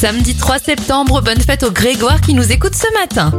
Samedi 3 septembre, bonne fête au Grégoire qui nous écoute ce matin.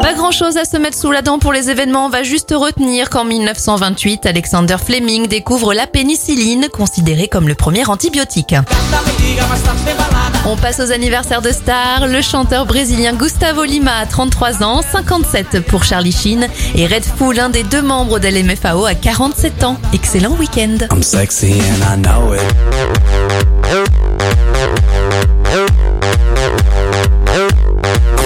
Pas grand chose à se mettre sous la dent pour les événements, on va juste retenir qu'en 1928, Alexander Fleming découvre la pénicilline, considérée comme le premier antibiotique. On passe aux anniversaires de stars. Le chanteur brésilien Gustavo Lima a 33 ans, 57 pour Charlie Sheen et Red Fool, un des deux membres de l'MFAO, a 47 ans. Excellent week-end.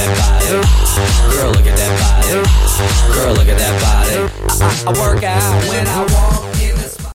that body. Girl, look at that body. Girl, look at that body. I, I, work out when I walk.